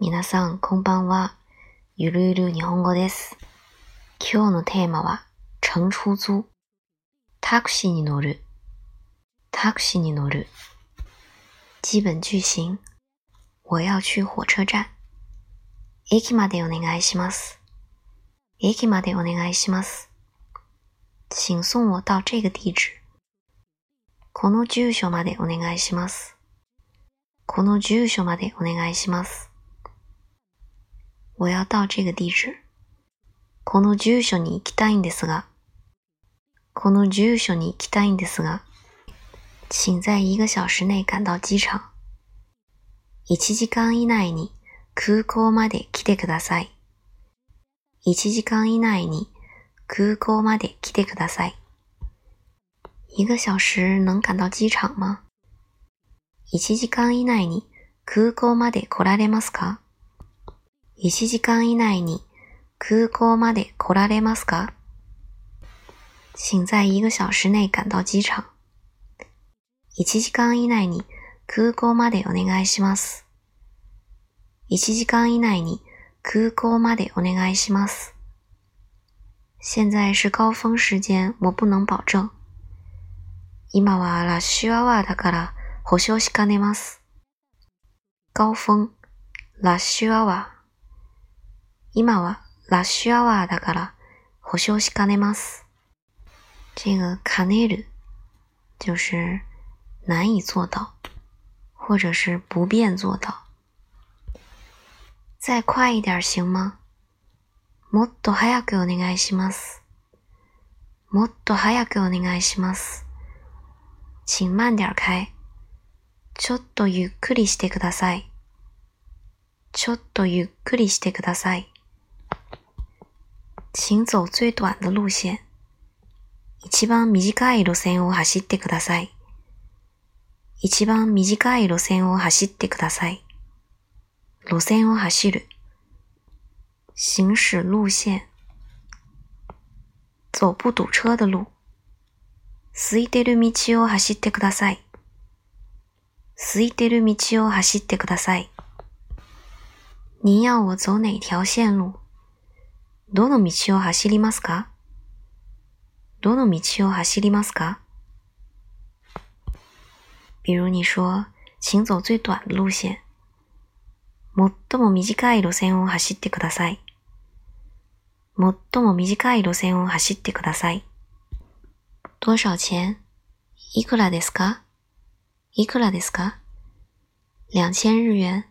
皆さん、こんばんは。ゆるゆる日本語です。今日のテーマは、乘出租。タクシーに乗る。タクシーに乗る。基本句型。我要去火車站。駅までお願いします。駅までお願いします。請送我到这个地址。この住所までお願いします。この住所までお願いします。我要到这个地址。この住所に行きたいんですが、この住所に行きたいんですが、請在一个小时内赶到機場。1時間以内に空港まで来てください。1時間以内に空港まで来てください。一个小时能赶到機場吗？1時間以内に空港まで来られますか？?1 時間以内に空港まで来られますか？请在一个小时内赶到機場。1時間以内に空港までお願いします。1時間以内に空港までお願いします。現在是高峰時間，我不能保證。今はラッシュアワーだから保証しかねます。高峰、ラッシュアワー。今はラッシュアワーだから保証しかねます。这个卡内る就是难以做到，或者是不便做到。再快一点行吗？もっと早くお願いします。もっと早くお願いします。请慢点開。ちょっとゆっくりしてください。ちょっとゆっくりしてください。请走最短的路線。一番短い路線を走ってください。一番短い路線を走ってください。路線を走る。行駛路線。走不堵車的路。空いてる道を走ってください。空いてる道を走ってください。您要我走哪条線路 どの道を走りますか？どの道を走りますか？比如你说，请走最短的路線。最も短い路線を走ってください。最も短い路線を走ってください。多少錢いくらですか？いくらですか？两千日元？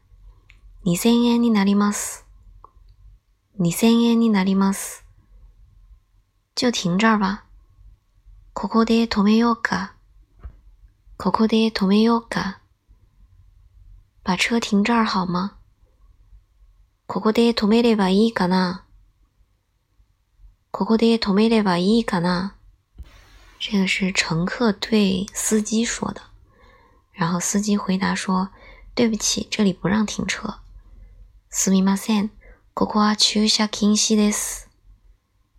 二千円になります。二千円になります。就停这儿吧。ここで止めようか。ここで止めようか。把車停這兒好嗎ここで止めればいいかなここで止めればいいかな这个是乘客对司机说的，然后司机回答说：“对不起，这里不让停车。”すみません、 ここは駐車禁止です。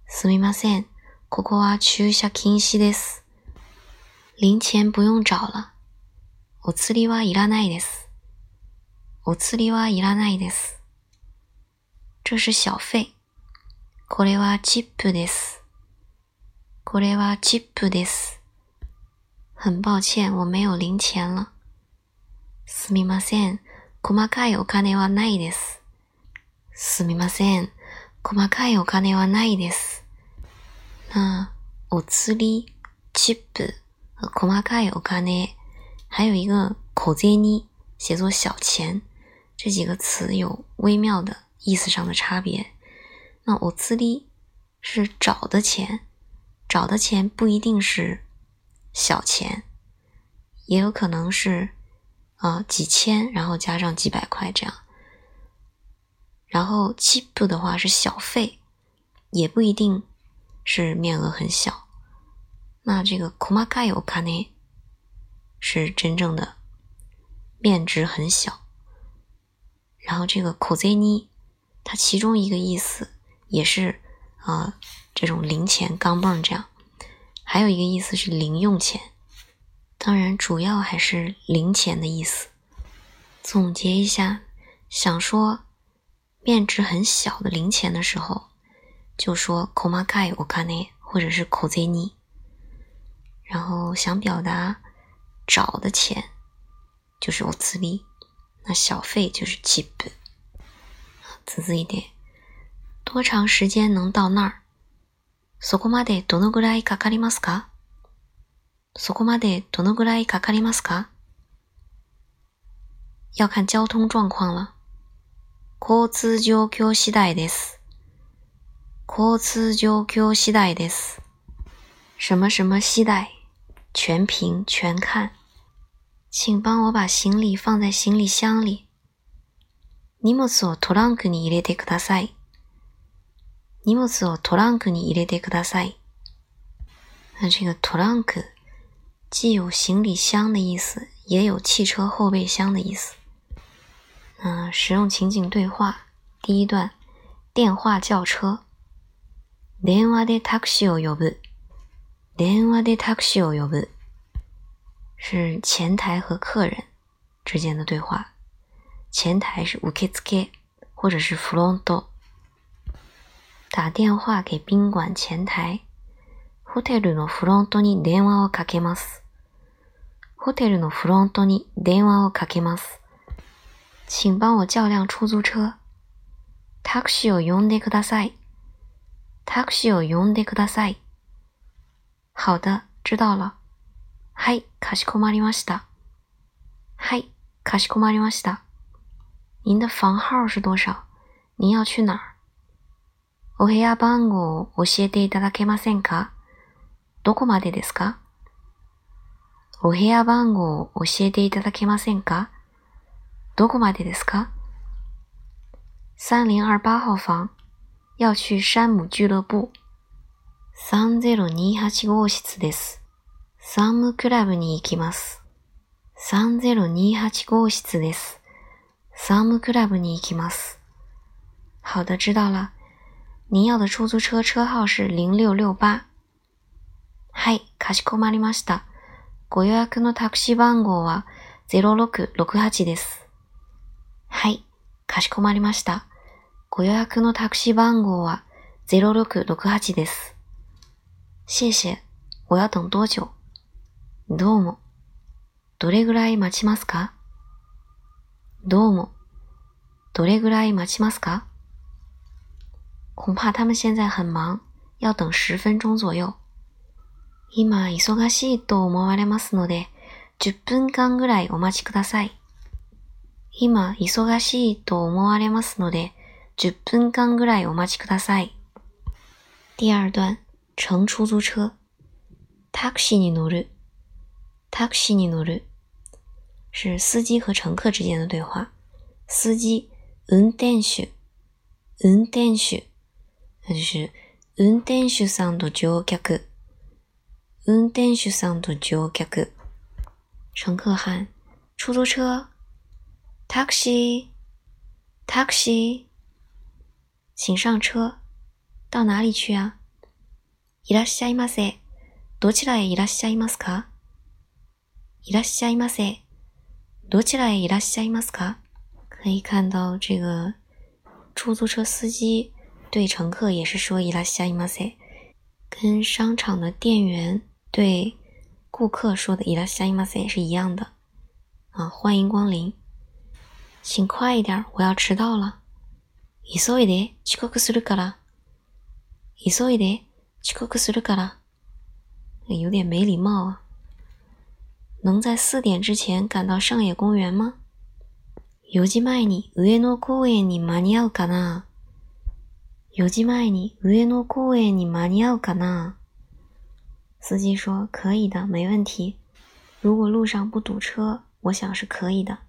すみません、ここは駐車禁止です。零錢不用找了。お釣りはいらないです。お釣りはいらないです。这是小費。これはチップです。これはチップです。很抱歉，我没有零錢了。すみません、細かいお金はないです。すみません、細かいお金はないです。那お釣り、チップ和細かいお金，还有一个口銭，写作小钱，这几个词有微妙的意思上的差别。那お釣り是找的钱。找的钱不一定是小钱，也有可能是啊、呃、几千，然后加上几百块这样。 然后 cheap 的话是小费，也不一定是面额很小。那这个 komakai okane 是真正的面值很小。然后这个 kozeni 它其中一个意思也是啊。呃这种零钱、钢镚这样，还有一个意思是零用钱，当然主要还是零钱的意思。总结一下，想说面值很小的零钱的时候，就说 “komakai okane” 或者是 “kozeni”。然后想表达找的钱就是 “otsubi”，那小费就是 “chip”。仔细一点，多长时间能到那儿？そこまでどのぐらいかかりますか？そこまでどのぐらいかかりますか？要看交通状况了。 交通状況次第です。交通状況次第です。什么什么系带？全凭全看。请帮我把行李放在行李箱里。荷物をトランクに入れてください。荷物をトランクに入れてください。那这个トランク既有行李箱的意思，也有汽车后备箱的意思。 嗯，使用情景对话。第一段，电话叫车。電話でタクシーを呼ぶ。電話でタクシーを呼ぶ。是前台和客人之间的对话。前台是受付或者是フロント。打电话给宾馆前台。ホテルのフロントに電話をかけます。ホテルのフロントに電話をかけます。 请帮我叫辆出租车。タクシーを呼んでください。タクシーを呼んでください。好的，知道了。はい、かしこまりました。はい、かしこまりました。您的房号是多少？您要去哪儿？お部屋番号を教えていただけませんか？どこまでですか？お部屋番号を教えていただけませんか？どこまでですか？三零二八号房，要去山姆俱乐部。三ゼロ二八号室です。サンムクラブに行きます。三ゼロ二八号室です。サンムクラブに行きます。好的，知道了。您要的出租车车号是零六六八。はい、かしこまりました。ご予約のタクシー番号はゼロ六六八です。はい、かしこまりました。ご予約のタクシー番号は0668です。谢谢。我要等多久どうも。どれぐらい待ちますか？どうも。どれぐらい待ちますか？恐怕他们现在很忙，要等十分钟左右。今忙しいと思われますので、10分間ぐらいお待ちください。今、忙しいと思われますので、10分間ぐらいお待ちください。第二段、乘出租車。タクシーに乗る。タクシーに乗る。是司機和乘客之間的對話。司機、運転手。運転手。那就是運転手さんと乗客。運転手さんと乗客。乘客喊：出租車。Taxi, taxi，请上车。到哪里去啊？いらっしゃいませ。どちらへいらっしゃいますか？いらっしゃいませ。どちらへいらっしゃいますか？可以看到这个出租车司机对乘客也是说いらっしゃいませ，跟商场的店员对顾客说的いらっしゃいませ是一样的啊，欢迎光临。 请快一点，我要迟到了。急いで遅刻するから。急いで遅刻するから。有点没礼貌啊。能在四点之前赶到上野公园吗？4時前に上野公園に間に合うかな4時前に上野公園に間に合うかな司机说可以的，没问题。如果路上不堵车，我想是可以的。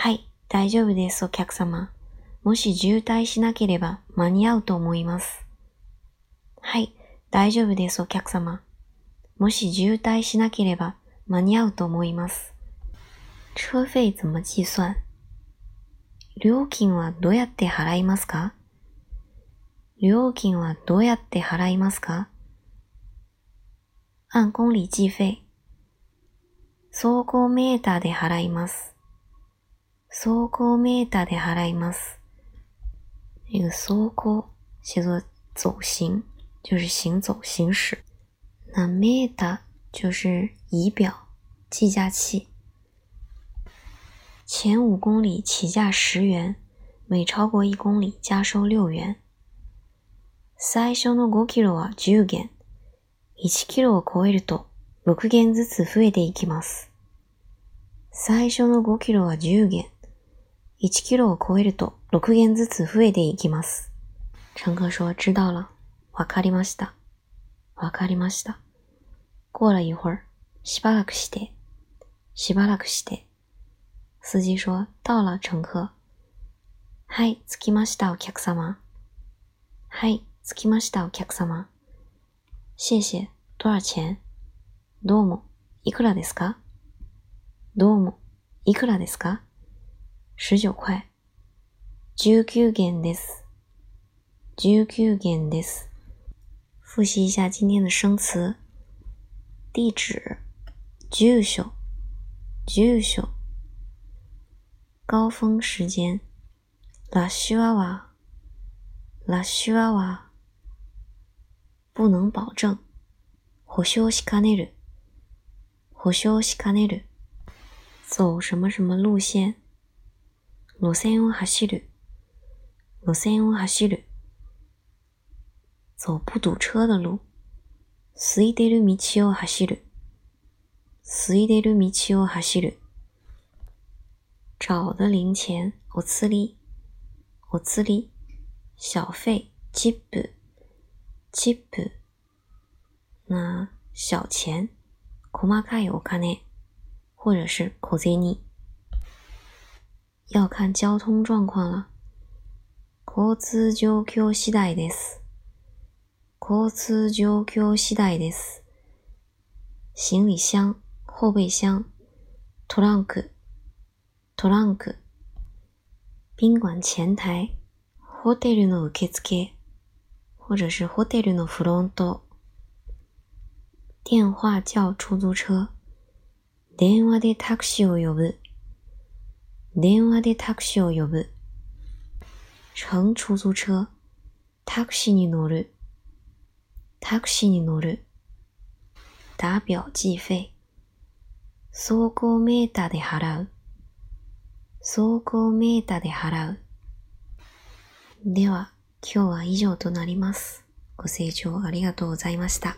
はい、大丈夫です、お客様。もし渋滞しなければ間に合うと思います。はい、大丈夫です、お客様。もし渋滞しなければ間に合うと思います。車費怎么計算？料金はどうやって払いますか？料金はどうやって払いますか？按公里計費。走行メーターで払います。走行メーターで払います。这个走行写作走行，就是行走、行驶。那 meta 就是仪表、计价器。前五公里起价十元，每超过一公里加收六元。最初の5キロは10元、1キロを超えると6元ずつ増えていきます。最初の5キロは10元、1キロを超えると6元ずつ増えていきます。乘客说：“知道了，わかりました。わかりました。”过了一会儿，しばらくして、しばらくして。司机说：“到了，乘客。”“はい、着きました、お客様。”“はい、着きました、お客様。”“谢谢。”“多少钱？”“どうも。”“いくらですか？”“どうも。”“いくらですか？”“十九块。”“十九元です。”“十九元です。”复习一下今天的生词：地址、住所、住所。高峰时间，ラッシュアワー、ラッシュアワー，不能保证。保証しかねる、保証しかねる。走什么什么路线？ 路線を走る、路線を走る。走不堵车的路。空いてる道を走る、空いてる道を走る。找的零钱，おつり、おつり，小费，チップ、チップ。那小钱，細かいお金，或者是小銭。 要看交通状况了。交通状況次第です。交通状況次第です。行李箱、后备箱、トランク。トランク、宾馆前台、ホテルの受付、或者是ホテルのフロント。電話叫出租車、電話でタクシーを呼ぶ、電話でタクシーを呼ぶ。乘出租車、タクシーに乗る、タクシーに乗る。打表計費、走行メーターで払う。走行メーターで払う。では、今日は以上となります。ご清聴ありがとうございました。